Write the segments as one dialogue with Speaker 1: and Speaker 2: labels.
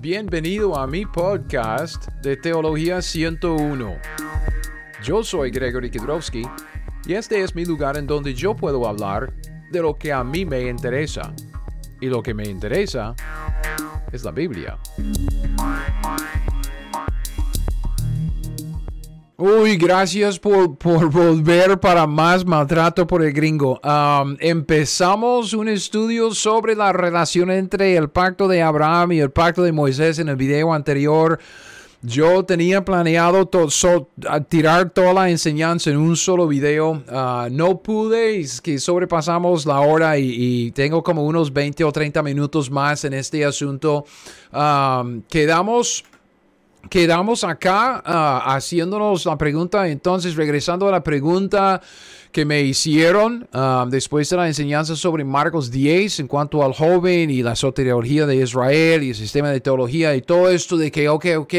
Speaker 1: Bienvenido a mi podcast de Teología 101. Yo soy Gregory Kidrowski y este es mi lugar en donde yo puedo hablar de lo que a mí me interesa. Y lo que me interesa es la Biblia. Uy, gracias por, volver para más maltrato por el gringo. Empezamos un estudio sobre la relación entre el pacto de Abraham y el pacto de Moisés en el video anterior. Yo tenía planeado tirar toda la enseñanza en un solo video. Uh, no pude, es que sobrepasamos la hora y, tengo como unos 20 o 30 minutos más en este asunto. Um, quedamos quedamos acá ah, haciéndonos la pregunta, entonces regresando a la pregunta que me hicieron ah, después de la enseñanza sobre Marcos 10 en cuanto al joven y la soteriología de Israel y el sistema de teología y todo esto de que, ok, ok,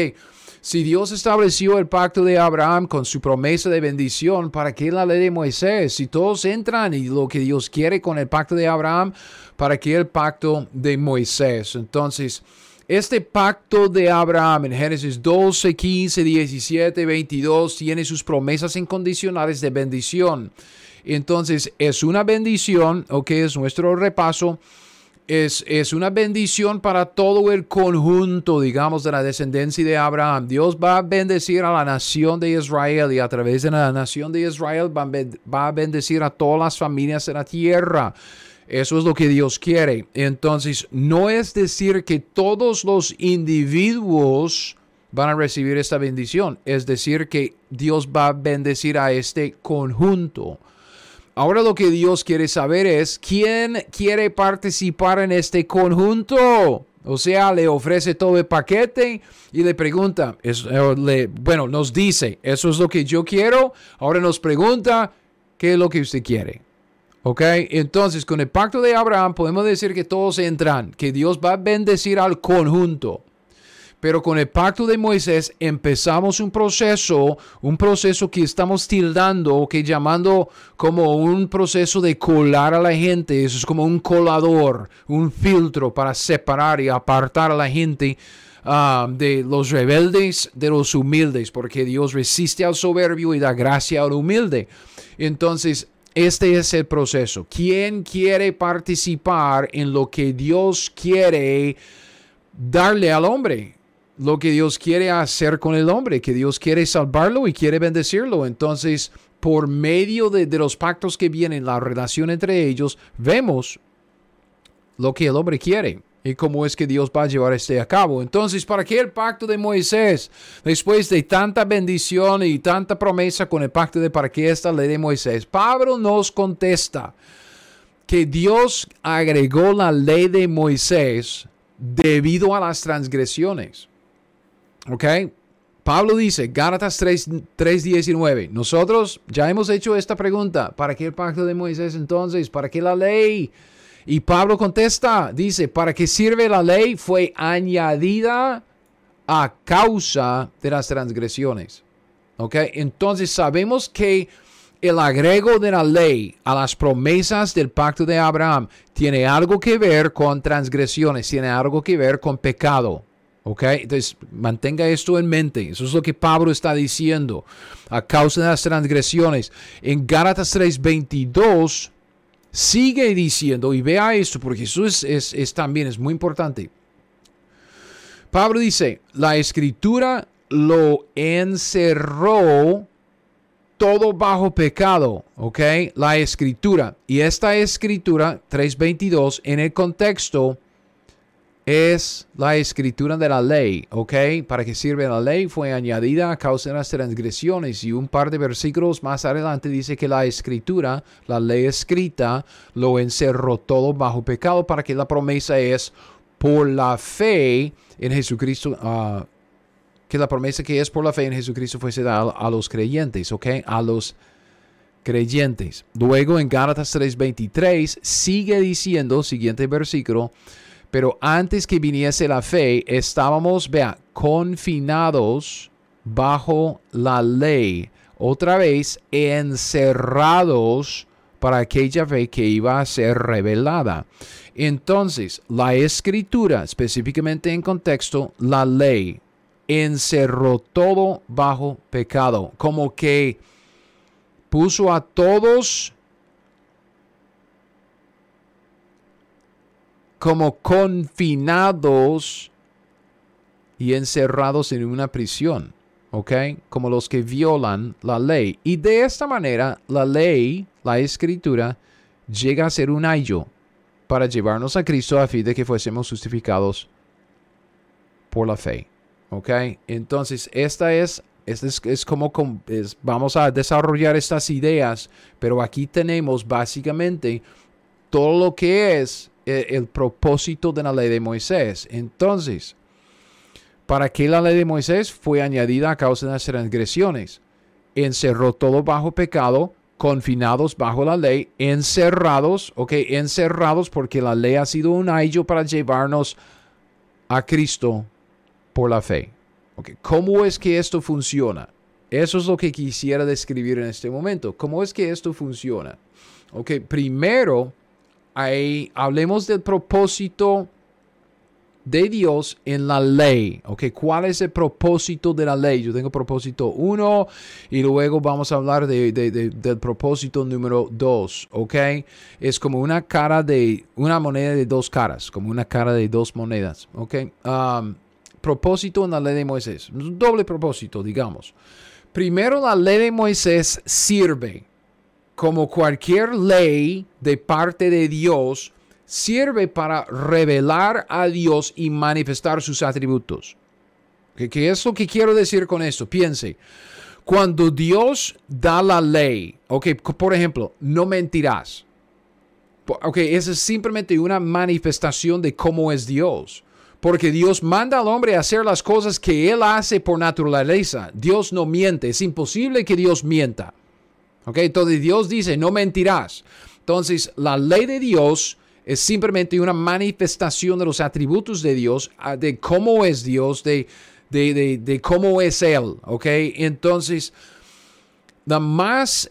Speaker 1: si Dios estableció el pacto de Abraham con su promesa de bendición, ¿para qué la ley de Moisés? Si todos entran y lo que Dios quiere con el pacto de Abraham, ¿para qué el pacto de Moisés? Entonces, este pacto de Abraham en Génesis 12, 15, 17, 22 tiene sus promesas incondicionales de bendición. Entonces es una bendición, ok, es nuestro repaso. Es, es, una bendición para todo el conjunto, digamos, de la descendencia de Abraham. Dios va a bendecir a la nación de Israel y a través de la nación de Israel va a bendecir a todas las familias de la tierra. Eso es lo que Dios quiere. Entonces, no es decir que todos los individuos van a recibir esta bendición. Es decir, que Dios va a bendecir a este conjunto. Ahora lo que Dios quiere saber es quién quiere participar en este conjunto. O sea, le ofrece todo el paquete y le pregunta, eh, bueno, nos dice, eso es lo que yo quiero. Ahora nos pregunta, ¿qué es lo que usted quiere? ¿Ok? Entonces, con el pacto de Abraham podemos decir que todos entran, que Dios va a bendecir al conjunto. Pero con el pacto de Moisés empezamos un proceso, un proceso que estamos tildando, que llamando como un proceso de colar a la gente. Eso es como un colador, un filtro para separar y apartar a la gente ah, de los rebeldes de los humildes, porque Dios resiste al soberbio y da gracia al humilde. Entonces, este es el proceso. ¿Quién quiere participar en lo que Dios quiere darle al hombre? Lo que Dios quiere hacer con el hombre, que Dios quiere salvarlo y quiere bendecirlo. Entonces, por medio de, de los pactos que vienen, la relación entre ellos, vemos lo que el hombre quiere y cómo es que Dios va a llevar este a cabo. Entonces, ¿para qué el pacto de Moisés? Después de tanta bendición y tanta promesa con el pacto de para qué esta ley de Moisés, Pablo nos contesta que Dios agregó la ley de Moisés debido a las transgresiones. ¿Ok? Pablo dice, Gálatas 3, 3.19, nosotros ya hemos hecho esta pregunta, ¿para qué el pacto de Moisés entonces? ¿Para qué la ley? Y Pablo contesta, dice, ¿para qué sirve la ley? Fue añadida a causa de las transgresiones. ¿Ok? Entonces sabemos que el agrego de la ley a las promesas del pacto de Abraham tiene algo que ver con transgresiones, tiene algo que ver con pecado. ¿Ok? Entonces, mantenga esto en mente. Eso es lo que Pablo está diciendo. A causa de las transgresiones. En Gálatas 3:22 sigue diciendo, y vea esto, porque eso es, también es muy importante. Pablo dice, la escritura lo encerró todo bajo pecado, ¿ok? La escritura. Y esta escritura, 3.22, en el contexto es la escritura de la ley, ¿ok? ¿Para qué sirve la ley? Fue añadida a causa de las transgresiones y un par de versículos más adelante dice que la escritura, la ley escrita, lo encerró todo bajo pecado para que la promesa es por la fe en Jesucristo, uh, que la promesa que es por la fe en Jesucristo fuese dada a los creyentes, ¿ok? A los creyentes. Luego en Gálatas 3:23 sigue diciendo, siguiente versículo, pero antes que viniese la fe, estábamos, vea, confinados bajo la ley. Otra vez, encerrados para aquella fe que iba a ser revelada. Entonces, la escritura, específicamente en contexto, la ley, encerró todo bajo pecado, como que puso a todos como confinados y encerrados en una prisión, ¿ok? Como los que violan la ley. Y de esta manera, la ley, la escritura, llega a ser un ayo para llevarnos a Cristo a fin de que fuésemos justificados por la fe. ¿Ok? Entonces, esta es, es, es como vamos a desarrollar estas ideas, pero aquí tenemos básicamente todo lo que es el, el propósito de la ley de Moisés. Entonces, ¿para qué la ley de Moisés fue añadida a causa de las transgresiones? Encerró todo bajo pecado, confinados bajo la ley, encerrados, ok, encerrados porque la ley ha sido un ayo para llevarnos a Cristo por la fe. ¿Cómo es que esto funciona? Eso es lo que quisiera describir en este momento. ¿Cómo es que esto funciona? Ok, primero, hablemos del propósito de Dios en la ley. ¿ok? ¿Cuál es el propósito de la ley? Yo tengo propósito 1 y luego vamos a hablar de, del propósito número 2. ¿ok? Es como una cara de, una moneda de dos caras, como una cara de dos monedas. ¿ok? Um, propósito en la ley de Moisés. Doble propósito, digamos. Primero, la ley de Moisés sirve como cualquier ley de parte de Dios sirve para revelar a Dios y manifestar sus atributos. ¿Qué, es lo que quiero decir con esto? Piense, cuando Dios da la ley, ok, por ejemplo, no mentirás. Ok, esa es simplemente una manifestación de cómo es Dios. Porque Dios manda al hombre a hacer las cosas que él hace por naturaleza. Dios no miente. Es imposible que Dios mienta. Ok, entonces Dios dice, no mentirás. Entonces, la ley de Dios es simplemente una manifestación de los atributos de Dios, ah, de cómo es Dios, de, de, cómo es Él, ¿ok? Entonces, la, más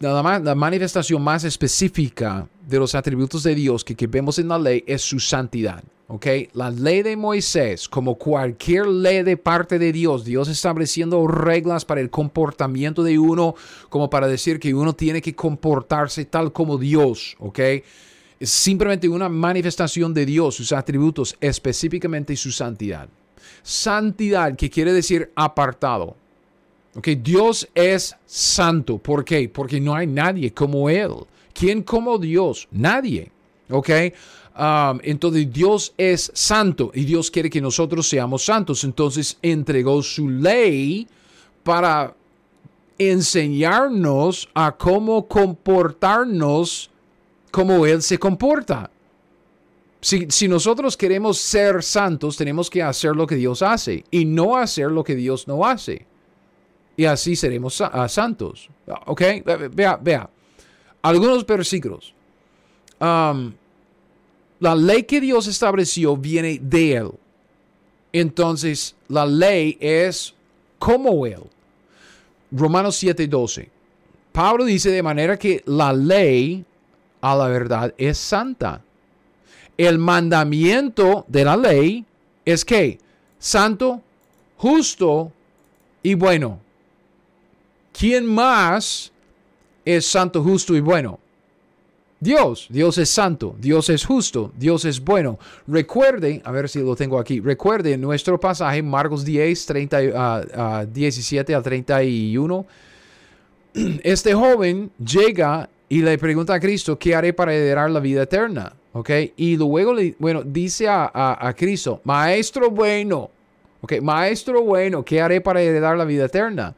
Speaker 1: la, la, manifestación más específica de los atributos de Dios que, que vemos en la ley es su santidad. ¿ok? La ley de Moisés, como cualquier ley de parte de Dios, Dios estableciendo reglas para el comportamiento de uno, como para decir que uno tiene que comportarse tal como Dios, ¿ok? Es simplemente una manifestación de Dios, sus atributos, específicamente su santidad. Santidad, que quiere decir apartado. Okay, Dios es santo. ¿Por qué? Porque no hay nadie como Él. ¿Quién como Dios? Nadie. ¿Ok? Um, entonces Dios es santo y Dios quiere que nosotros seamos santos. Entonces entregó su ley para enseñarnos a cómo comportarnos cómo Él se comporta. Si, nosotros queremos ser santos, tenemos que hacer lo que Dios hace y no hacer lo que Dios no hace. Y así seremos santos. ¿Ok? Vea, vea. Algunos versículos. La ley que Dios estableció viene de Él. Entonces, la ley es como Él. Romanos 7:12. Pablo dice de manera que la ley a la verdad es santa. El mandamiento de la ley es que santo, justo y bueno. ¿Quién más es santo, justo y bueno? Dios, Dios es santo, Dios es justo, Dios es bueno. Recuerde, a ver si lo tengo aquí, recuerde nuestro pasaje, Marcos 10, 30, 17 al 31. Este joven llega y le pregunta a Cristo, ¿qué haré para heredar la vida eterna? ¿Ok? Y luego, le, bueno, dice a, a, Cristo, Maestro bueno, ¿ok? Maestro bueno, ¿qué haré para heredar la vida eterna?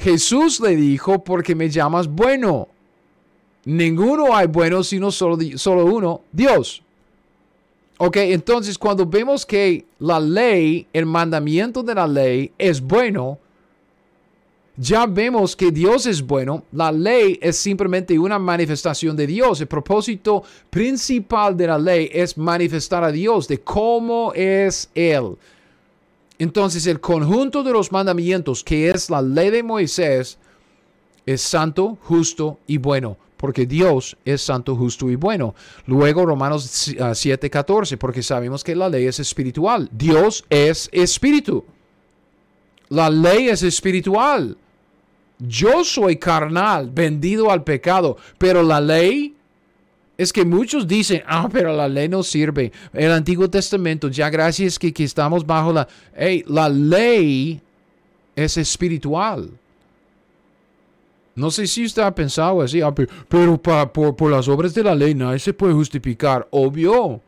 Speaker 1: Jesús le dijo, porque me llamas bueno. Ninguno hay bueno sino solo, solo uno, Dios. Ok, entonces cuando vemos que la ley, el mandamiento de la ley es bueno, ya vemos que Dios es bueno, la ley es simplemente una manifestación de Dios. El propósito principal de la ley es manifestar a Dios, de cómo es Él. Entonces el conjunto de los mandamientos, que es la ley de Moisés, es santo, justo y bueno. porque Dios es santo, justo y bueno. Luego Romanos 7:14, porque sabemos que la ley es espiritual. Dios es espíritu. La ley es espiritual. Yo soy carnal, vendido al pecado, pero la ley es que muchos dicen, ah, pero la ley no sirve. El Antiguo Testamento, ya gracias que, estamos bajo la... Hey, la ley es espiritual. No sé si usted ha pensado así, ah, pero, por, por, las obras de la ley nadie se puede justificar, obvio.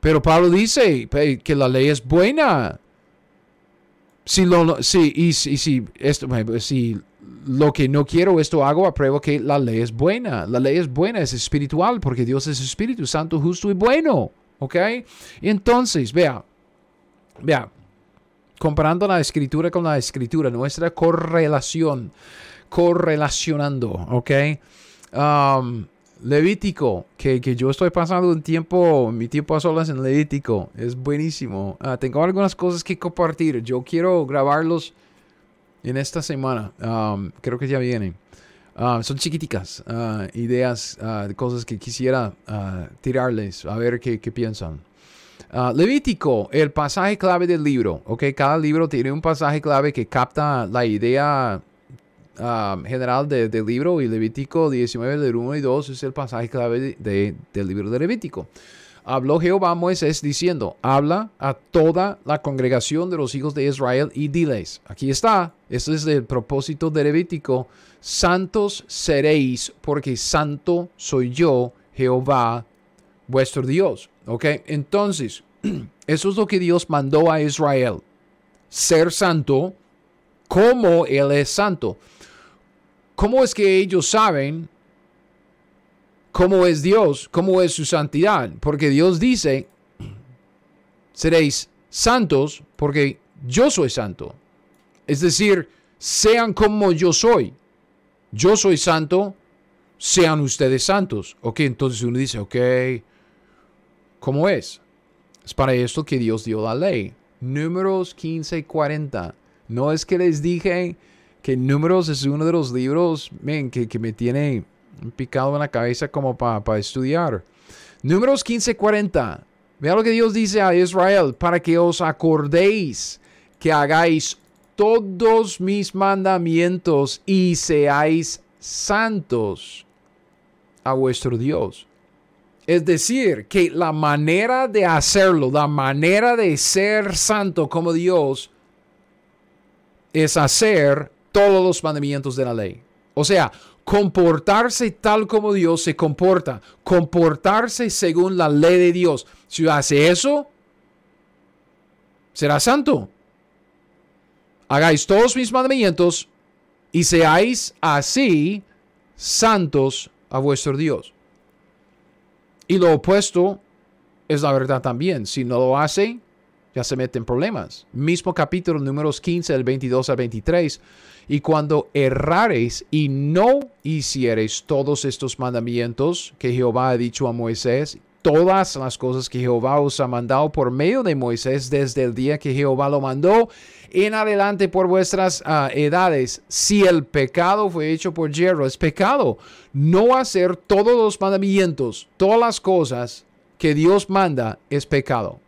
Speaker 1: Pero Pablo dice que la ley es buena. Si lo, si, y, si, esto, si lo que no quiero, esto hago, apruebo que la ley es buena. La ley es buena, es espiritual, porque Dios es Espíritu Santo, justo y bueno. ¿Ok? Entonces, vea, vea, comparando la escritura con la escritura, nuestra correlación, correlacionando, ¿ok? Um, Levítico, que, yo estoy pasando un tiempo, mi tiempo a solas en Levítico, es buenísimo. Ah, tengo algunas cosas que compartir. Yo quiero grabarlos en esta semana. Um, creo que ya vienen. Ah, son chiquiticas, uh, ideas, cosas que quisiera tirarles, a ver qué, qué piensan. Levítico, el pasaje clave del libro. ¿ok? Cada libro tiene un pasaje clave que capta la idea general del libro y Levítico 19 del 1 y 2 es el pasaje clave del libro de Levítico. Habló Jehová a Moisés diciendo, habla a toda la congregación de los hijos de Israel y diles, aquí está, este es el propósito de Levítico, santos seréis porque santo soy yo, Jehová, vuestro Dios. ¿Ok? Entonces, eso es lo que Dios mandó a Israel, ser santo como Él es santo. ¿Cómo es que ellos saben cómo es Dios, cómo es su santidad? Porque Dios dice, seréis santos porque yo soy santo. Es decir, sean como yo soy. Yo soy santo, sean ustedes santos. Ok, entonces uno dice, ok, ¿cómo es? Es para esto que Dios dio la ley. Números 15 y 40. No es que les dije que Números es uno de los libros que, me tiene picado en la cabeza como para estudiar. Números 15:40. Vea lo que Dios dice a Israel, para que os acordéis que hagáis todos mis mandamientos y seáis santos a vuestro Dios. Es decir, que la manera de hacerlo, la manera de ser santo como Dios, es hacer todos los mandamientos de la ley. O sea, comportarse tal como Dios se comporta, comportarse según la ley de Dios. Si hace eso, será santo. Hagáis todos mis mandamientos y seáis así santos a vuestro Dios. Y lo opuesto es la verdad también. Si no lo hace, ya se mete en problemas. Mismo capítulo números 15, del 22 al 23 y cuando errareis y no hiciereis todos estos mandamientos que Jehová ha dicho a Moisés, todas las cosas que Jehová os ha mandado por medio de Moisés desde el día que Jehová lo mandó en adelante por vuestras ah, edades. Si el pecado fue hecho por hierro, es pecado. No hacer todos los mandamientos, todas las cosas que Dios manda, es pecado.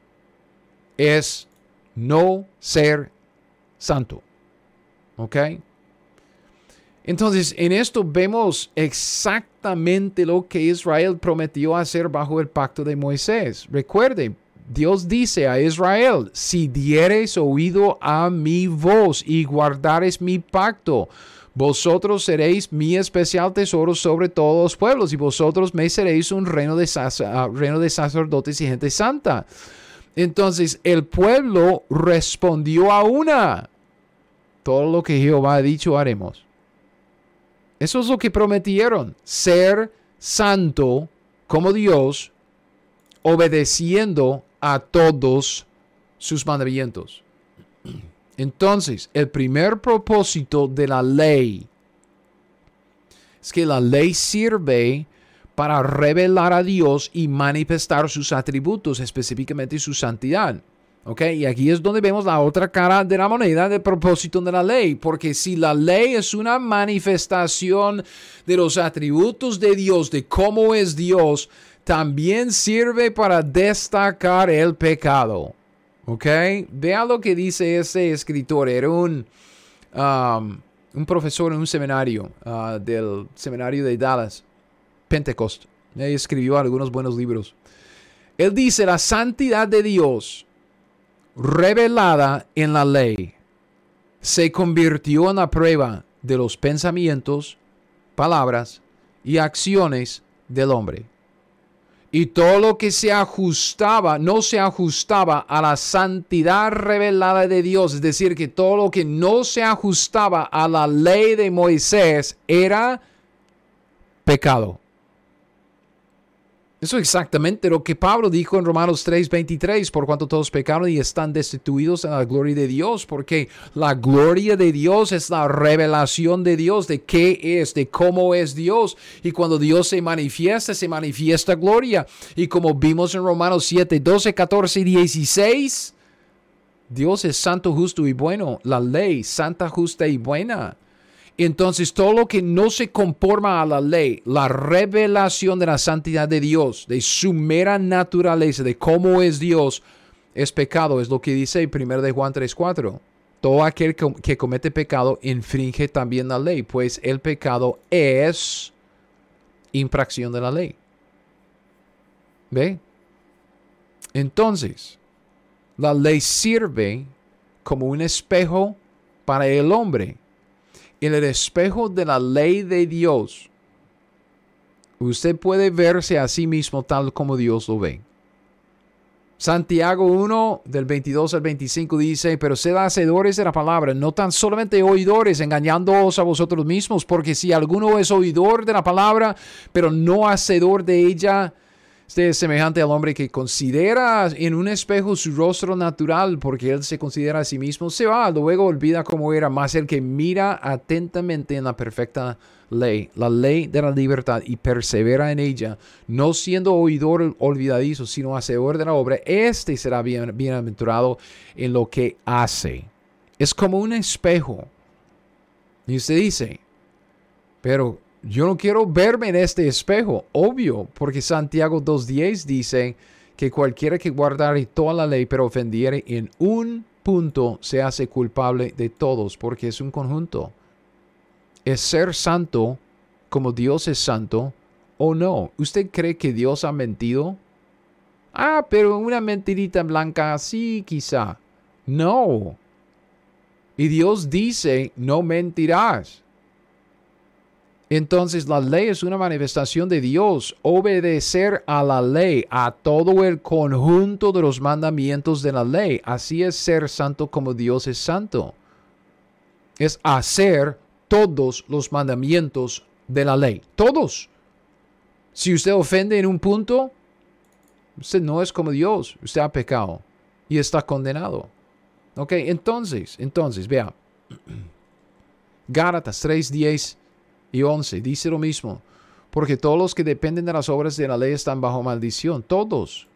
Speaker 1: Es no ser santo. ¿Ok? Entonces, en esto vemos exactamente lo que Israel prometió hacer bajo el pacto de Moisés. Recuerde, Dios dice a Israel, si dieres oído a mi voz y guardares mi pacto, vosotros seréis mi especial tesoro sobre todos los pueblos y vosotros me seréis un reino de, ah, reino de sacerdotes y gente santa. Entonces el pueblo respondió a una. Todo lo que Jehová ha dicho haremos. Eso es lo que prometieron, ser santo como Dios, obedeciendo a todos sus mandamientos. Entonces, el primer propósito de la ley es que la ley sirve para revelar a Dios y manifestar sus atributos, específicamente su santidad. ¿Ok? Y aquí es donde vemos la otra cara de la moneda del propósito de la ley. Porque si la ley es una manifestación de los atributos de Dios, de cómo es Dios, también sirve para destacar el pecado. ¿Ok? Vea lo que dice ese escritor. Era un, um, un profesor en un seminario uh, del seminario de Dallas, Pentecost. Él escribió algunos buenos libros. Él dice, la santidad de Dios revelada en la ley se convirtió en la prueba de los pensamientos, palabras y acciones del hombre. Y todo lo que se ajustaba, no se ajustaba a la santidad revelada de Dios, es decir, que todo lo que no se ajustaba a la ley de Moisés era pecado. Eso es exactamente lo que Pablo dijo en Romanos 3:23, por cuanto todos pecaron y están destituidos en la gloria de Dios, porque la gloria de Dios es la revelación de Dios, de qué es, de cómo es Dios. Y cuando Dios se manifiesta, se manifiesta gloria. Y como vimos en Romanos 7, 12, 14 y 16, Dios es santo, justo y bueno. La ley, santa, justa y buena. Entonces todo lo que no se conforma a la ley, la revelación de la santidad de Dios, de su mera naturaleza, de cómo es Dios, es pecado. Es lo que dice 1 de Juan 3.4. Todo aquel que comete pecado infringe también la ley, pues el pecado es infracción de la ley. ¿Ve? Entonces, la ley sirve como un espejo para el hombre en el espejo de la ley de Dios, usted puede verse a sí mismo tal como Dios lo ve. Santiago 1 del 22 al 25 dice, pero sed hacedores de la palabra, no tan solamente oidores, engañándoos a vosotros mismos, porque si alguno es oidor de la palabra, pero no hacedor de ella, este es semejante al hombre que considera en un espejo su rostro natural porque él se considera a sí mismo, se va, luego olvida cómo era, más el que mira atentamente en la perfecta ley, la ley de la libertad y persevera en ella, no siendo oidor olvidadizo, sino hacedor de la obra, este será bien, bienaventurado en lo que hace. Es como un espejo. Y usted dice, pero yo no quiero verme en este espejo, obvio, porque Santiago 2.10 dice que cualquiera que guardare toda la ley pero ofendiere en un punto se hace culpable de todos, porque es un conjunto. Es ser santo como Dios es santo o no. ¿Usted cree que Dios ha mentido? Ah, pero una mentirita blanca, sí, quizá. No. Y Dios dice, no mentirás. Entonces la ley es una manifestación de Dios, obedecer a la ley, a todo el conjunto de los mandamientos de la ley. Así es ser santo como Dios es santo. Es hacer todos los mandamientos de la ley. Todos. Si usted ofende en un punto, usted no es como Dios. Usted ha pecado y está condenado. Ok, entonces, entonces, vea. Gálatas 3:10 y 11 dice lo mismo, porque todos los que dependen de las obras de la ley están bajo maldición, todos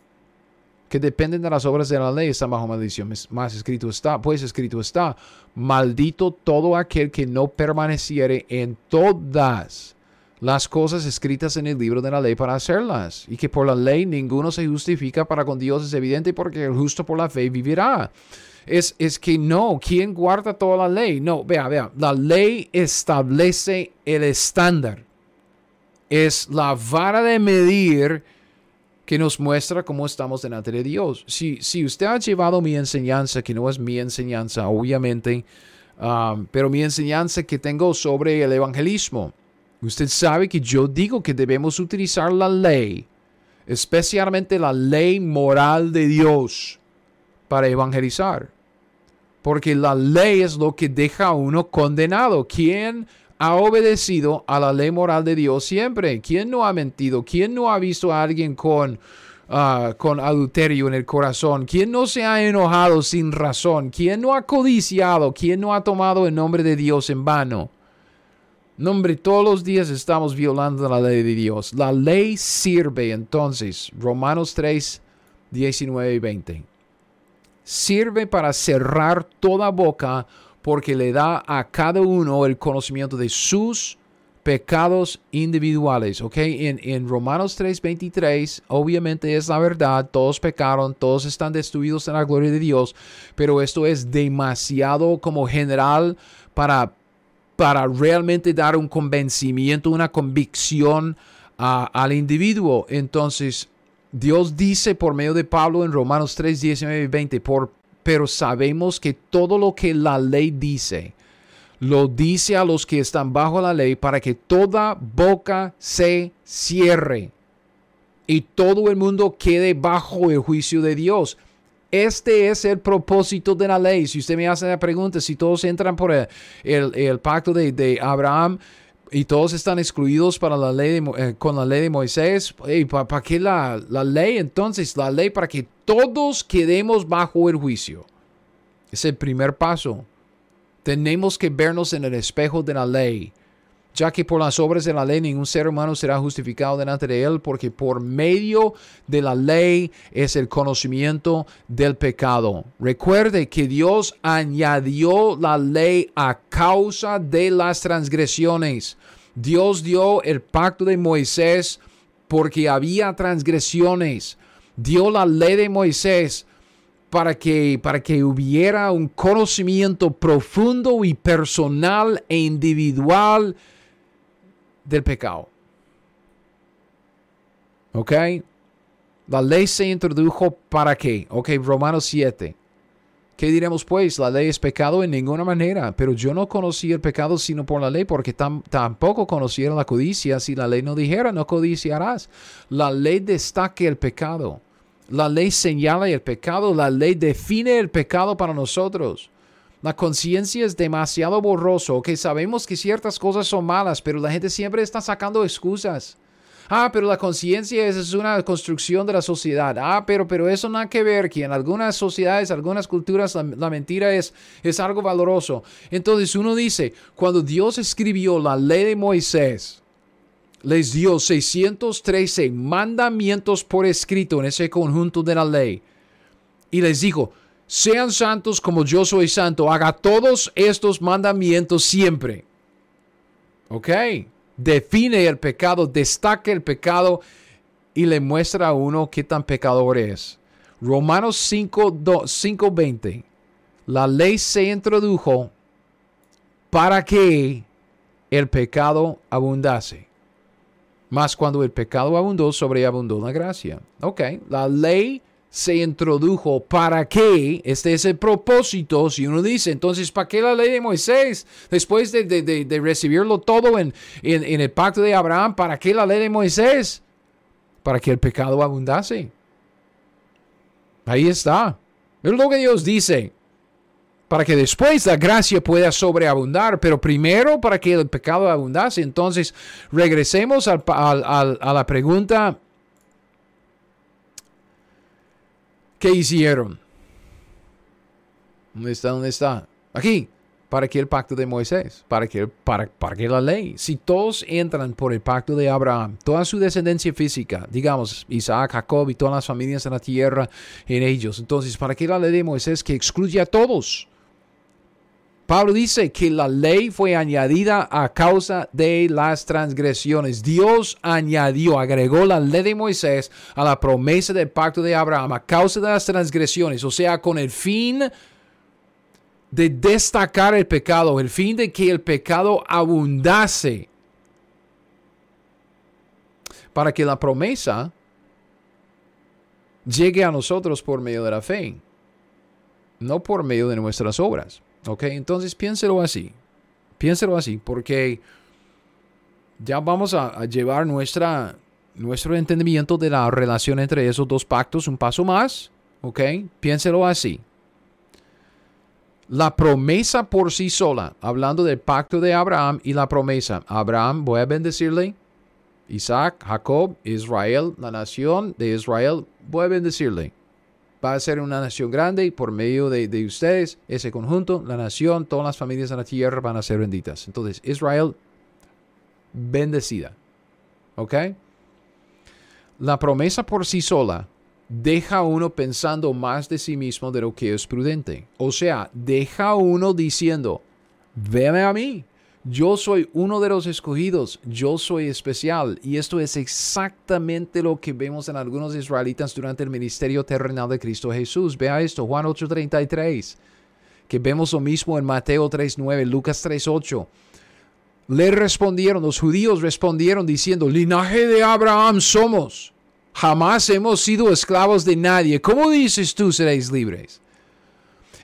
Speaker 1: que dependen de las obras de la ley están bajo maldición. Más escrito está, pues escrito está, maldito todo aquel que no permaneciere en todas las cosas escritas en el libro de la ley para hacerlas, y que por la ley ninguno se justifica para con Dios es evidente porque el justo por la fe vivirá es, es que no, ¿quién guarda toda la ley? No, vea, vea, la ley establece el estándar. Es la vara de medir que nos muestra cómo estamos delante de Dios. Si, si usted ha llevado mi enseñanza, que no es mi enseñanza, obviamente, um, pero mi enseñanza que tengo sobre el evangelismo, usted sabe que yo digo que debemos utilizar la ley, especialmente la ley moral de Dios, para evangelizar. Porque la ley es lo que deja a uno condenado. ¿Quién ha obedecido a la ley moral de Dios siempre? ¿Quién no ha mentido? ¿Quién no ha visto a alguien con, ah, con adulterio en el corazón? ¿Quién no se ha enojado sin razón? ¿Quién no ha codiciado? ¿Quién no ha tomado el nombre de Dios en vano? Nombre, todos los días estamos violando la ley de Dios. La ley sirve entonces. Romanos 3, 19 y 20 sirve para cerrar toda boca porque le da a cada uno el conocimiento de sus pecados individuales, ¿ok? En, en Romanos 3:23, obviamente es la verdad, todos pecaron, todos están destruidos en la gloria de Dios, pero esto es demasiado como general para, para realmente dar un convencimiento, una convicción al individuo. Entonces, Dios dice por medio de Pablo en Romanos 3, 19 y 20, por, pero sabemos que todo lo que la ley dice, lo dice a los que están bajo la ley para que toda boca se cierre y todo el mundo quede bajo el juicio de Dios. Este es el propósito de la ley. Si usted me hace la pregunta, si todos entran por el, pacto de, Abraham y todos están excluidos para la ley eh, con la ley de Moisés, ¿para, qué la, la ley? Entonces, la ley para que todos quedemos bajo el juicio. Es el primer paso. Tenemos que vernos en el espejo de la ley, ya que por las obras de la ley ningún ser humano será justificado delante de él, porque por medio de la ley es el conocimiento del pecado. Recuerde que Dios añadió la ley a causa de las transgresiones. Dios dio el pacto de Moisés porque había transgresiones. Dio la ley de Moisés para que, para que hubiera un conocimiento profundo y personal e individual del pecado. ¿Ok? La ley se introdujo para qué? Ok, Romanos 7. ¿Qué diremos pues? La ley es pecado en ninguna manera, pero yo no conocí el pecado sino por la ley, porque tampoco conociera la codicia si la ley no dijera no codiciarás. La ley destaque el pecado. La ley señala el pecado, la ley define el pecado para nosotros. La conciencia es demasiado borroso, que sabemos que ciertas cosas son malas, pero la gente siempre está sacando excusas. Ah, pero la conciencia es, una construcción de la sociedad. Ah, pero, pero eso nada que ver, que en algunas sociedades, algunas culturas, la, la, mentira es, es algo valoroso. Entonces uno dice, cuando Dios escribió la ley de Moisés, les dio 613 mandamientos por escrito en ese conjunto de la ley. Y les dijo, sean santos como yo soy santo, haga todos estos mandamientos siempre. ¿Ok? Define el pecado, destaca el pecado y le muestra a uno qué tan pecador es. Romanos 5.20. La ley se introdujo para que el pecado abundase. Más cuando el pecado abundó, sobreabundó la gracia. Ok, la ley se introdujo para qué, este es el propósito, si uno dice, entonces, ¿para qué la ley de Moisés? Después de, recibirlo todo en, en, el pacto de Abraham, ¿para qué la ley de Moisés? Para que el pecado abundase. Ahí está. Es lo que Dios dice para que después la gracia pueda sobreabundar, pero primero para que el pecado abundase. Entonces, regresemos a la pregunta, ¿qué hicieron? ¿Dónde está? ¿Dónde está? Aquí. ¿Para qué el pacto de Moisés? ¿Para qué, para, para qué la ley? Si todos entran por el pacto de Abraham, toda su descendencia física, digamos Isaac, Jacob y todas las familias en la tierra en ellos, entonces, ¿para qué la ley de Moisés que excluye a todos? Pablo dice que la ley fue añadida a causa de las transgresiones. Dios añadió, agregó la ley de Moisés a la promesa del pacto de Abraham a causa de las transgresiones, o sea, con el fin de destacar el pecado, el fin de que el pecado abundase, para que la promesa llegue a nosotros por medio de la fe, no por medio de nuestras obras. ¿Ok? Entonces piénselo así. Piénselo así, porque ya vamos a, llevar nuestra, nuestro entendimiento de la relación entre esos dos pactos un paso más. ¿Ok? Piénselo así. La promesa por sí sola, hablando del pacto de Abraham y la promesa. Abraham, voy a bendecirle. Isaac, Jacob, Israel, la nación de Israel, voy a bendecirle va a ser una nación grande y por medio de, ustedes, ese conjunto, la nación, todas las familias de la tierra van a ser benditas. Entonces, Israel, bendecida. ¿Ok? La promesa por sí sola deja uno pensando más de sí mismo de lo que es prudente. O sea, deja uno diciendo, veme a mí, yo soy uno de los escogidos, yo soy especial. Y esto es exactamente lo que vemos en algunos israelitas durante el ministerio terrenal de Cristo Jesús. Vea esto, Juan 8:33, que vemos lo mismo en Mateo 3:9, Lucas 3:8. Le respondieron, los judíos respondieron diciendo, linaje de Abraham somos. Jamás hemos sido esclavos de nadie. ¿Cómo dices tú seréis libres?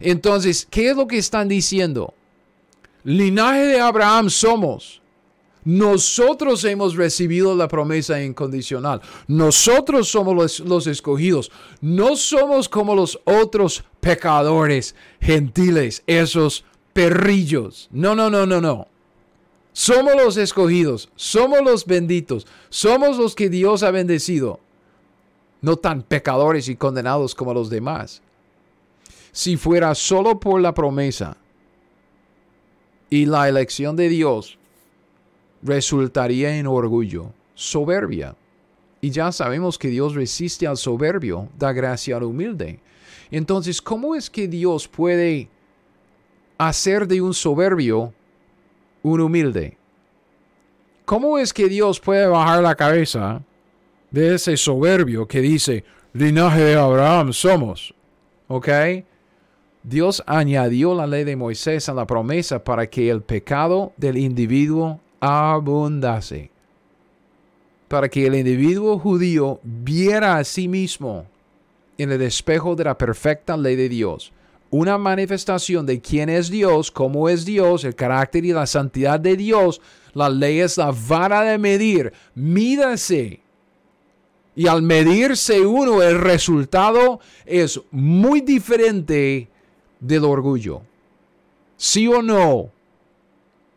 Speaker 1: Entonces, ¿qué es lo que están diciendo? Linaje de Abraham somos. Nosotros hemos recibido la promesa incondicional. Nosotros somos los, escogidos. No somos como los otros pecadores gentiles, esos perrillos. No, no, no, no, no. Somos los escogidos, somos los benditos, somos los que Dios ha bendecido. No tan pecadores y condenados como los demás. Si fuera solo por la promesa, y la elección de Dios resultaría en orgullo, soberbia. Y ya sabemos que Dios resiste al soberbio, da gracia al humilde. Entonces, ¿cómo es que Dios puede hacer de un soberbio un humilde? ¿Cómo es que Dios puede bajar la cabeza de ese soberbio que dice, linaje de Abraham somos? ¿Ok? Dios añadió la ley de Moisés a la promesa para que el pecado del individuo abundase. Para que el individuo judío viera a sí mismo en el espejo de la perfecta ley de Dios. Una manifestación de quién es Dios, cómo es Dios, el carácter y la santidad de Dios. La ley es la vara de medir. Mídase. Y al medirse uno, el resultado es muy diferente del orgullo. ¿Sí o no?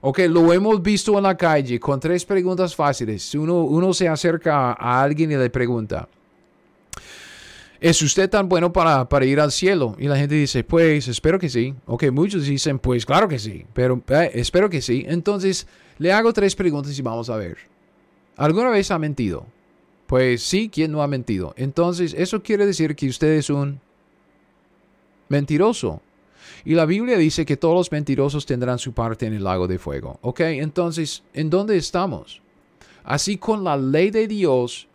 Speaker 1: Ok, lo hemos visto en la calle con tres preguntas fáciles. Uno, uno se acerca a alguien y le pregunta, ¿es usted tan bueno para, para, ir al cielo? Y la gente dice, pues espero que sí. Ok, muchos dicen, pues claro que sí, pero eh, espero que sí. Entonces, le hago tres preguntas y vamos a ver. ¿Alguna vez ha mentido? Pues sí, ¿quién no ha mentido? Entonces, eso quiere decir que usted es un mentiroso. Y la Biblia dice que todos los mentirosos tendrán su parte en el lago de fuego. ¿Ok? Entonces, ¿en dónde estamos? Así con la ley de Dios,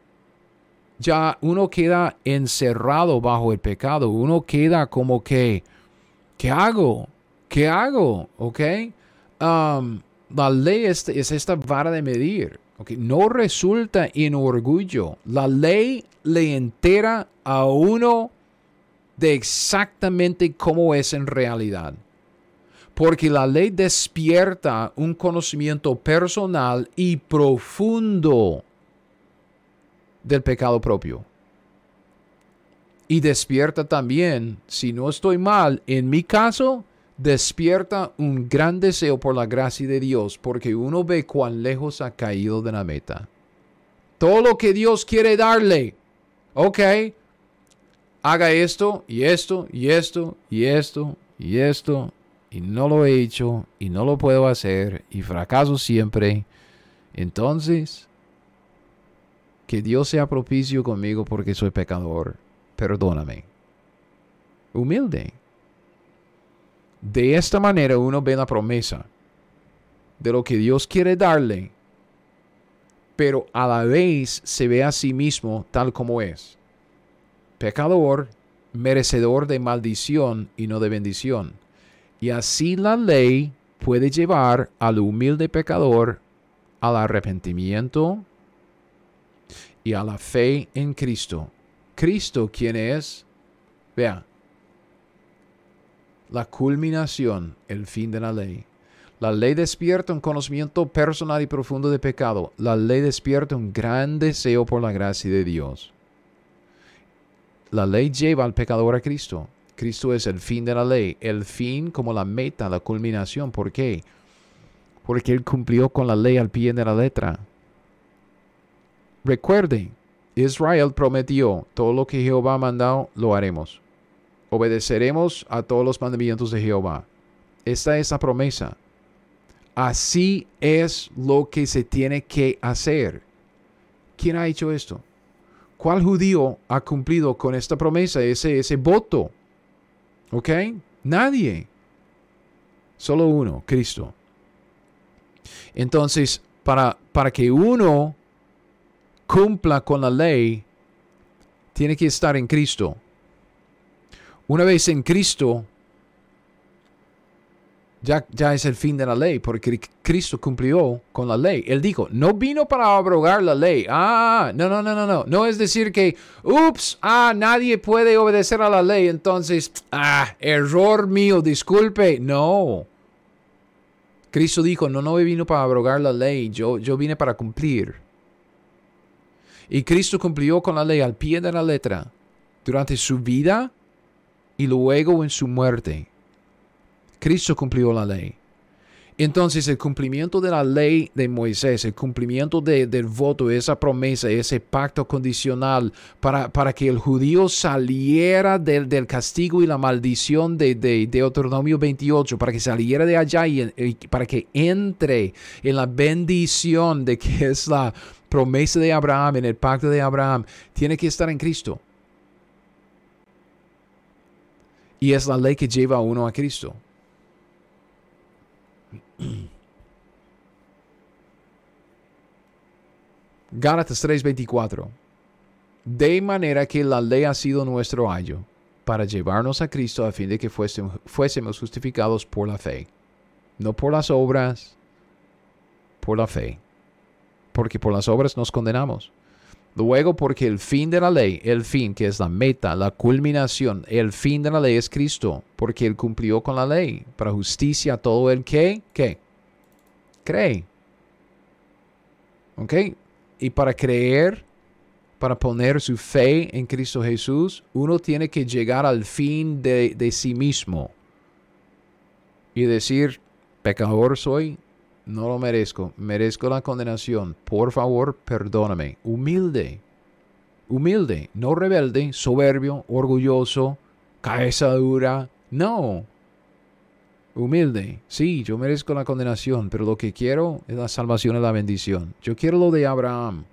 Speaker 1: ya uno queda encerrado bajo el pecado. Uno queda como que, ¿qué hago? ¿Qué hago? ¿Ok? Um, la ley es, es, esta vara de medir. Okay? No resulta en orgullo. La ley le entera a uno de exactamente cómo es en realidad. Porque la ley despierta un conocimiento personal y profundo del pecado propio. Y despierta también, si no estoy mal, en mi caso, despierta un gran deseo por la gracia de Dios, porque uno ve cuán lejos ha caído de la meta. Todo lo que Dios quiere darle, ok, haga esto y esto y esto y esto y esto y no lo he hecho y no lo puedo hacer y fracaso siempre, entonces que Dios sea propicio conmigo porque soy pecador, perdóname. Humilde. De esta manera uno ve la promesa de lo que Dios quiere darle, pero a la vez se ve a sí mismo tal como es pecador, merecedor de maldición y no de bendición. Y así la ley puede llevar al humilde pecador al arrepentimiento y a la fe en Cristo. Cristo, quien es, vea, la culminación, el fin de la ley. La ley despierta un conocimiento personal y profundo de pecado. La ley despierta un gran deseo por la gracia de Dios. La ley lleva al pecador a Cristo. Cristo es el fin de la ley, el fin como la meta, la culminación. ¿Por qué? Porque Él cumplió con la ley al pie de la letra. Recuerden, Israel prometió, todo lo que Jehová ha mandado, lo haremos. Obedeceremos a todos los mandamientos de Jehová. Esta es la promesa. Así es lo que se tiene que hacer. ¿Quién ha hecho esto? ¿Cuál judío ha cumplido con esta promesa, ese, ese voto? ¿Ok? Nadie. Solo uno, Cristo. Entonces, para, para que uno cumpla con la ley, tiene que estar en Cristo. Una vez en Cristo, ya, ya, es el fin de la ley, porque Cristo cumplió con la ley. Él dijo, no vino para abrogar la ley. Ah, no, no, no, no, no. No es decir que, ups, ah, nadie puede obedecer a la ley, entonces, ah, error mío, disculpe. No. Cristo dijo, no, no vino para abrogar la ley, yo, yo vine para cumplir. Y Cristo cumplió con la ley al pie de la letra durante su vida y luego en su muerte. Cristo cumplió la ley. Entonces el cumplimiento de la ley de Moisés, el cumplimiento del voto, esa promesa, ese pacto condicional para, para que el judío saliera del, del, castigo y la maldición de, de Deuteronomio 28, para que saliera de allá y, y para que entre en la bendición de que es la promesa de Abraham, en el pacto de Abraham, tiene que estar en Cristo. Y es la ley que lleva a uno a Cristo. Gálatas 3:24. De manera que la ley ha sido nuestro ayo para llevarnos a Cristo a fin de que fuésemos justificados por la fe. No por las obras, por la fe. Porque por las obras nos condenamos. Luego, porque el fin de la ley, el fin que es la meta, la culminación, el fin de la ley es Cristo, porque Él cumplió con la ley para justicia a todo el que, ¿qué? Cree. ¿Ok? Y para creer, para poner su fe en Cristo Jesús, uno tiene que llegar al fin de, de sí mismo y decir, pecador soy, no lo merezco, merezco la condenación, por favor, perdóname. Humilde, humilde, no rebelde, soberbio, orgulloso, cabeza dura, no. Humilde, sí, yo merezco la condenación, pero lo que quiero es la salvación y la bendición. Yo quiero lo de Abraham.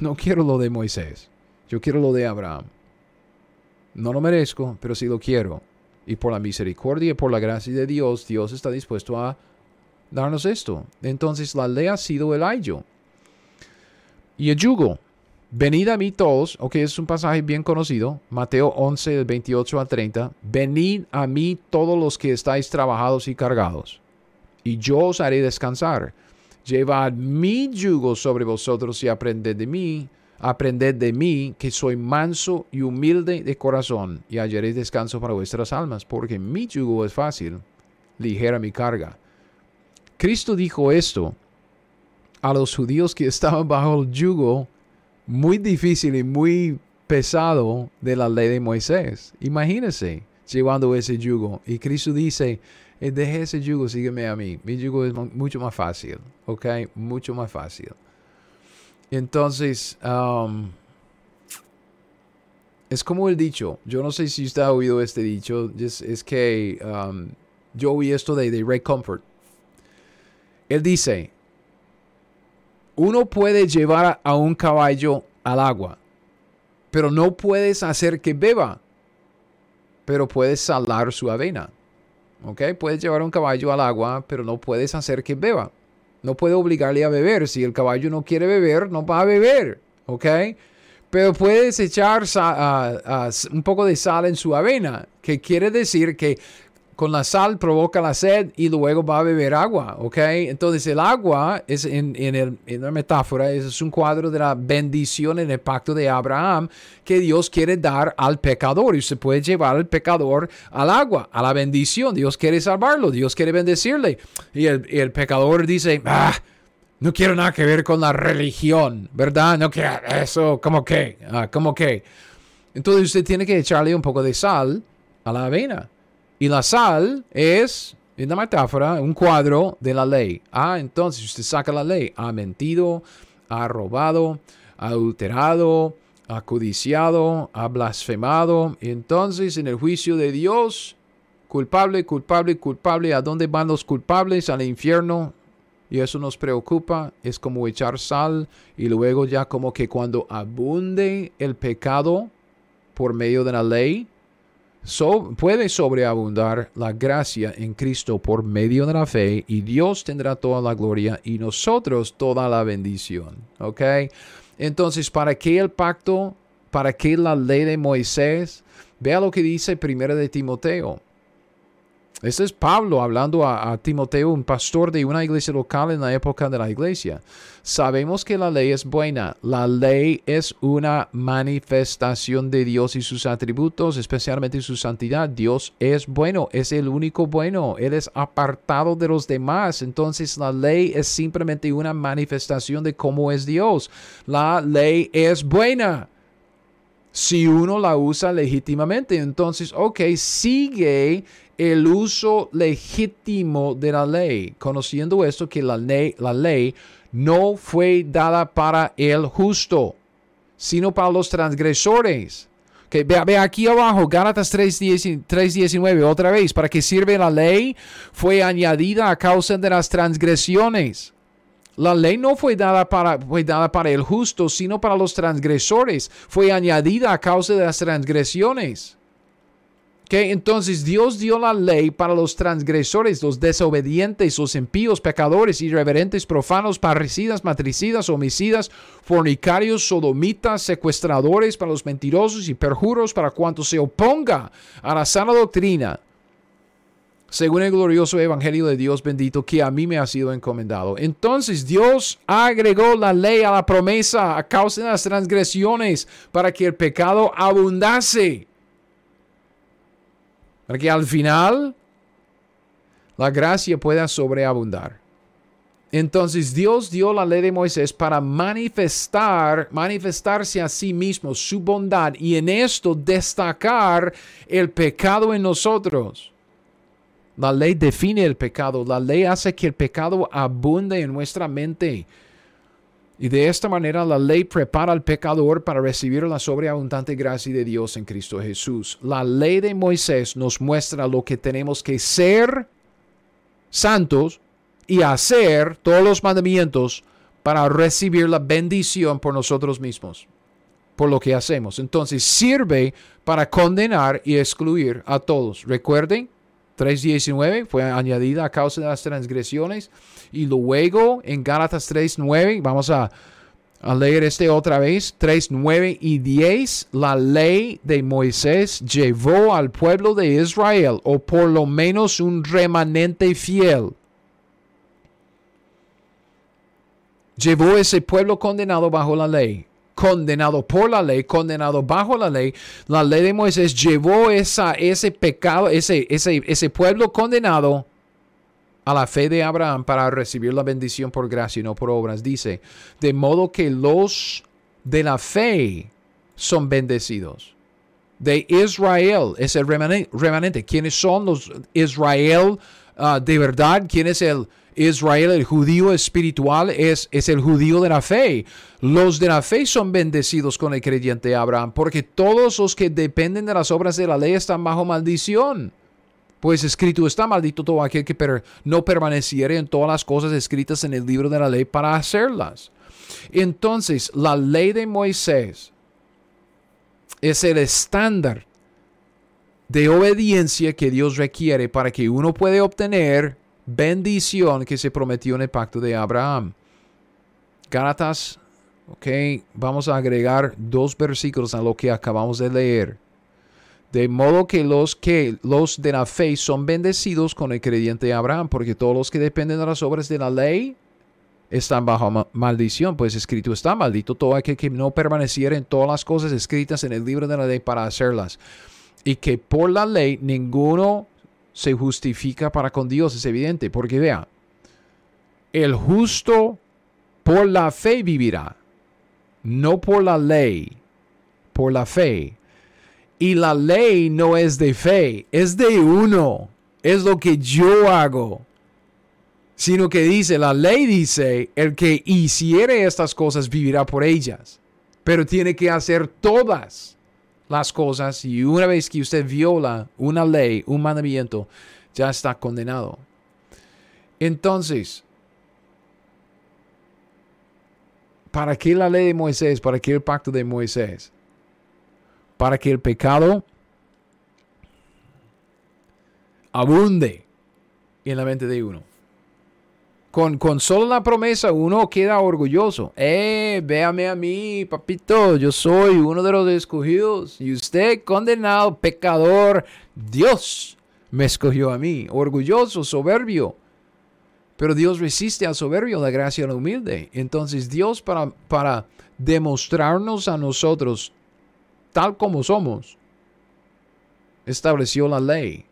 Speaker 1: No quiero lo de Moisés. Yo quiero lo de Abraham. No lo merezco, pero sí lo quiero. Y por la misericordia y por la gracia de Dios, Dios está dispuesto a darnos esto. Entonces la ley ha sido el ayo. Y el yugo. Venid a mí todos, ok, es un pasaje bien conocido, Mateo 11, del 28 al 30. Venid a mí todos los que estáis trabajados y cargados, y yo os haré descansar. Llevad mi yugo sobre vosotros y aprended de mí, aprended de mí, que soy manso y humilde de corazón, y hallaréis descanso para vuestras almas, porque mi yugo es fácil, ligera mi carga. Cristo dijo esto a los judíos que estaban bajo el yugo muy difícil y muy pesado de la ley de Moisés. Imagínense llevando ese yugo. Y Cristo dice, eh, deje ese yugo, sígueme a mí. Mi yugo es mucho más fácil, ¿ok? Mucho más fácil. Entonces, um, es como el dicho, yo no sé si usted ha oído este dicho, es, que um, yo oí esto de, de Ray Comfort. Él dice, uno puede llevar a un caballo al agua, pero no puedes hacer que beba, pero puedes salar su avena. ¿Ok? Puedes llevar un caballo al agua, pero no puedes hacer que beba. No puedes obligarle a beber. Si el caballo no quiere beber, no va a beber. ¿Ok? Pero puedes echar un poco de sal en su avena, que quiere decir que con la sal provoca la sed y luego va a beber agua, ¿ok? Entonces el agua es en, en, la metáfora, es un cuadro de la bendición en el pacto de Abraham que Dios quiere dar al pecador y se puede llevar al pecador al agua, a la bendición. Dios quiere salvarlo, Dios quiere bendecirle. Y el, pecador dice, ah, no quiero nada que ver con la religión, ¿verdad? No quiero eso, como que, ah, como que. Entonces usted tiene que echarle un poco de sal a la avena. Y la sal es, en la metáfora, un cuadro de la ley. Ah, entonces usted saca la ley. Ha mentido, ha robado, ha adulterado, ha codiciado, ha blasfemado. Entonces, en el juicio de Dios, culpable, culpable, culpable. ¿A dónde van los culpables? Al infierno. y eso nos preocupa. Es como echar sal y luego ya como que cuando abunde el pecado por medio de la ley, puede sobreabundar la gracia en Cristo por medio de la fe y Dios tendrá toda la gloria y nosotros toda la bendición. ¿Ok? Entonces, ¿para qué el pacto? ¿Para qué la ley de Moisés? Vea lo que dice primero de Timoteo. Este es Pablo hablando a, Timoteo, un pastor de una iglesia local en la época de la iglesia. Sabemos que la ley es buena. La ley es una manifestación de Dios y sus atributos, especialmente su santidad. Dios es bueno, es el único bueno. Él es apartado de los demás. Entonces la ley es simplemente una manifestación de cómo es Dios. La ley es buena si uno la usa legítimamente. Entonces, ok, sigue el uso legítimo de la ley, conociendo esto que la ley, la ley no fue dada para el justo, sino para los transgresores. Que ve, aquí abajo, Gálatas 3.19, otra vez, ¿para qué sirve la ley? Fue añadida a causa de las transgresiones. La ley no fue dada, para, fue dada para el justo, sino para los transgresores. Fue añadida a causa de las transgresiones. Entonces Dios dio la ley para los transgresores, los desobedientes, los impíos, pecadores, irreverentes, profanos, parricidas, matricidas, homicidas, fornicarios, sodomitas, secuestradores, para los mentirosos y perjuros, para cuanto se oponga a la sana doctrina según el glorioso Evangelio de Dios bendito que a mí me ha sido encomendado. Entonces Dios agregó la ley a la promesa a causa de las transgresiones para que el pecado abundase. Para que al final la gracia pueda sobreabundar. Entonces Dios dio la ley de Moisés para manifestar, manifestarse a sí mismo su bondad y en esto destacar el pecado en nosotros. La ley define el pecado. La ley hace que el pecado abunde en nuestra mente. Y de esta manera la ley prepara al pecador para recibir la sobreabundante gracia de Dios en Cristo Jesús. La ley de Moisés nos muestra lo que tenemos que ser santos y hacer todos los mandamientos para recibir la bendición por nosotros mismos, por lo que hacemos. Entonces sirve para condenar y excluir a todos. Recuerden, 3.19 fue añadida a causa de las transgresiones. Y luego en Gálatas 3.9, vamos a, a leer este otra vez, 3.9 y 10, la ley de Moisés llevó al pueblo de Israel, o por lo menos un remanente fiel. Llevó ese pueblo condenado bajo la ley condenado por la ley, condenado bajo la ley. La ley de Moisés llevó esa, ese pecado, ese, ese, ese pueblo condenado a la fe de Abraham para recibir la bendición por gracia y no por obras. Dice, de modo que los de la fe son bendecidos. De Israel es el remanente. ¿Quiénes son los Israel ah, de verdad? ¿Quién es el Israel, el judío espiritual, es, es el judío de la fe. Los de la fe son bendecidos con el creyente Abraham, porque todos los que dependen de las obras de la ley están bajo maldición. Pues escrito está maldito todo aquel que no permaneciere en todas las cosas escritas en el libro de la ley para hacerlas. Entonces, la ley de Moisés es el estándar de obediencia que Dios requiere para que uno pueda obtener bendición que se prometió en el pacto de Abraham. Gálatas, ok, vamos a agregar dos versículos a lo que acabamos de leer. De modo que los que los de la fe son bendecidos con el creyente Abraham, porque todos los que dependen de las obras de la ley están bajo maldición, pues escrito está maldito todo aquel que no permaneciera en todas las cosas escritas en el libro de la ley para hacerlas. Y que por la ley ninguno se justifica para con Dios, es evidente, porque vea, el justo por la fe vivirá, no por la ley, por la fe. Y la ley no es de fe, es de uno, es lo que yo hago. Sino que dice, la ley dice, el que hiciere estas cosas vivirá por ellas, pero tiene que hacer todas las cosas y una vez que usted viola una ley, un mandamiento, ya está condenado. Entonces, ¿Para qué la ley de Moisés? ¿Para qué el pacto de Moisés? Para que el pecado abunde en la mente de uno. Con, con solo la promesa uno queda orgulloso. Eh, véame a mí, papito, yo soy uno de los escogidos. Y usted, condenado, pecador, Dios me escogió a mí. Orgulloso, soberbio. Pero Dios resiste al soberbio, la gracia al humilde. Entonces Dios para, para demostrarnos a nosotros tal como somos, estableció la ley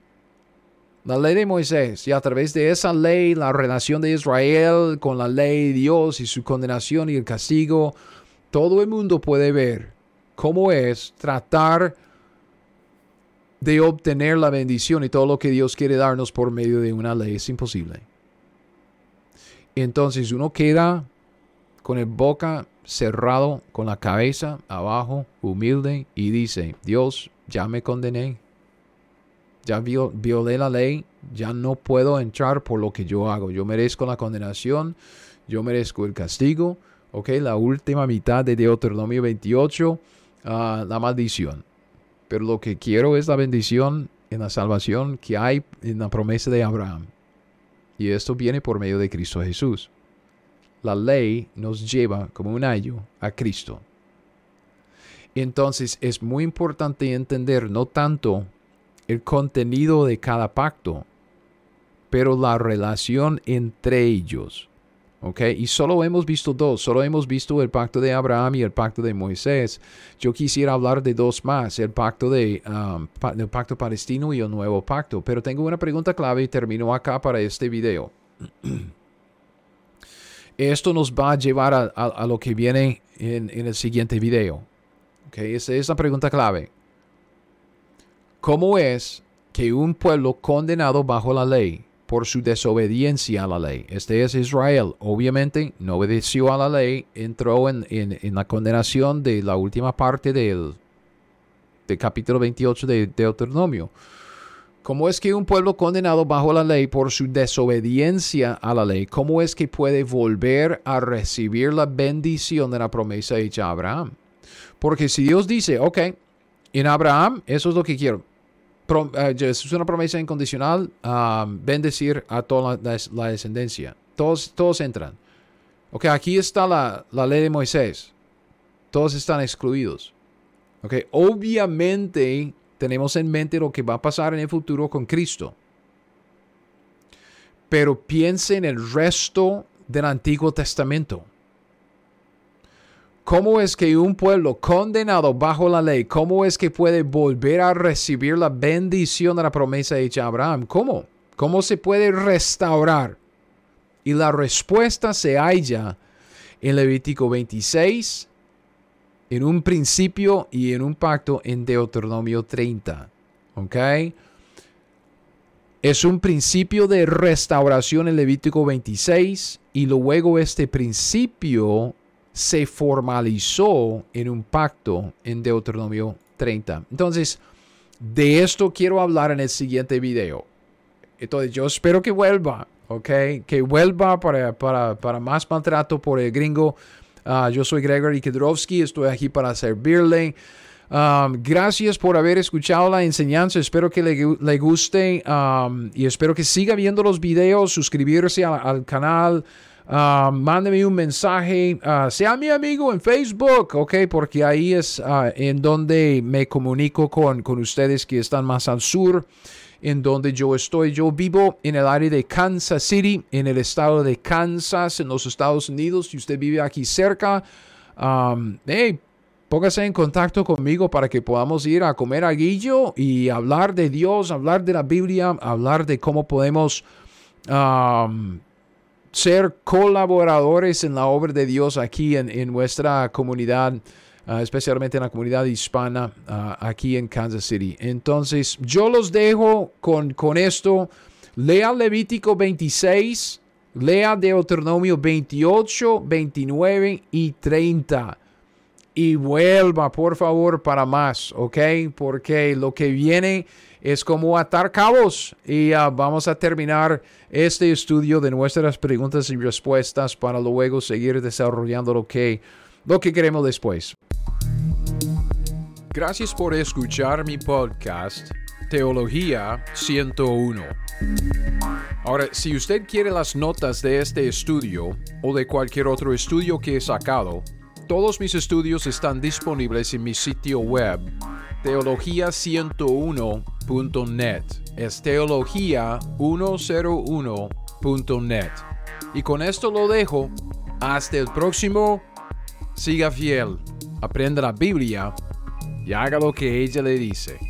Speaker 1: la ley de Moisés, y a través de esa ley, la relación de Israel con la ley de Dios y su condenación y el castigo, todo el mundo puede ver cómo es tratar de obtener la bendición y todo lo que Dios quiere darnos por medio de una ley. Es imposible. Entonces uno queda con el boca cerrado, con la cabeza abajo, humilde, y dice, Dios, ya me condené ya violé la ley, ya no puedo entrar por lo que yo hago. Yo merezco la condenación, yo merezco el castigo. Ok, la última mitad de Deuteronomio 28, ah, la maldición. Pero lo que quiero es la bendición en la salvación que hay en la promesa de Abraham. Y esto viene por medio de Cristo Jesús. La ley nos lleva como un ayo a Cristo. Entonces es muy importante entender no tanto el contenido de cada pacto, pero la relación entre ellos. ¿Ok? Y solo hemos visto dos, solo hemos visto el pacto de Abraham y el pacto de Moisés. Yo quisiera hablar de dos más, el pacto de um, el pacto palestino y el nuevo pacto. Pero tengo una pregunta clave y termino acá para este video. Esto nos va a llevar a, lo que viene en, el siguiente video. ¿Ok? Esa es la pregunta clave. ¿Cómo es que un pueblo condenado bajo la ley por su desobediencia a la ley, este es Israel, obviamente no obedeció a la ley, entró en, la condenación de la última parte del, del capítulo 28 de Deuteronomio. ¿Cómo es que un pueblo condenado bajo la ley por su desobediencia a la ley, cómo es que puede volver a recibir la bendición de la promesa hecha a Abraham? Porque si Dios dice, ok, en Abraham, eso es lo que quiero. Eh, es una promesa incondicional, bendecir a toda la, descendencia. Todos, todos entran. Ok, aquí está la, la, ley de Moisés. Todos están excluidos. Ok, obviamente tenemos en mente lo que va a pasar en el futuro con Cristo. Pero piense en el resto del Antiguo Testamento. ¿Cómo es que un pueblo condenado bajo la ley, cómo es que puede volver a recibir la bendición de la promesa hecha a Abraham? ¿Cómo? ¿Cómo se puede restaurar? Y la respuesta se halla en Levítico 26, en un principio y en un pacto en Deuteronomio 30. ¿Ok? Es un principio de restauración en Levítico 26 y luego este principio se formalizó en un pacto en Deuteronomio 30. Entonces, de esto quiero hablar en el siguiente video. Entonces, yo espero que vuelva, ¿ok? Que vuelva para, para, más maltrato por el gringo. Ah, yo soy Gregory Kedrowski, estoy aquí para servirle. Um, gracias por haber escuchado la enseñanza. Espero que le, guste um, y espero que siga viendo los videos, suscribirse al canal. Uh, mándeme un mensaje, uh, sea mi amigo en Facebook, ok, porque ahí es uh, en donde me comunico con, con ustedes que están más al sur, en donde yo estoy. Yo vivo en el área de Kansas City, en el estado de Kansas, en los Estados Unidos. Si usted vive aquí cerca, um, hey, póngase en contacto conmigo para que podamos ir a comer a Guillo y hablar de Dios, hablar de la Biblia, hablar de cómo podemos ser colaboradores en la obra de Dios aquí en, nuestra comunidad, ah, especialmente en la comunidad hispana ah, aquí en Kansas City. Entonces, yo los dejo con, con esto. Lea Levítico 26, lea Deuteronomio 28, 29 y 30 y vuelva por favor para más, ¿ok? Porque lo que viene es como atar cabos y ah, vamos a terminar este estudio de nuestras preguntas y respuestas para luego seguir desarrollando lo que, lo que queremos después. Gracias por escuchar mi podcast Teología 101. Ahora, si usted quiere las notas de este estudio o de cualquier otro estudio que he sacado, todos mis estudios están disponibles en mi sitio web teología101.net. Es teología101.net. Y con esto lo dejo. Hasta el próximo. Siga fiel. Aprenda la Biblia y haga lo que ella le dice.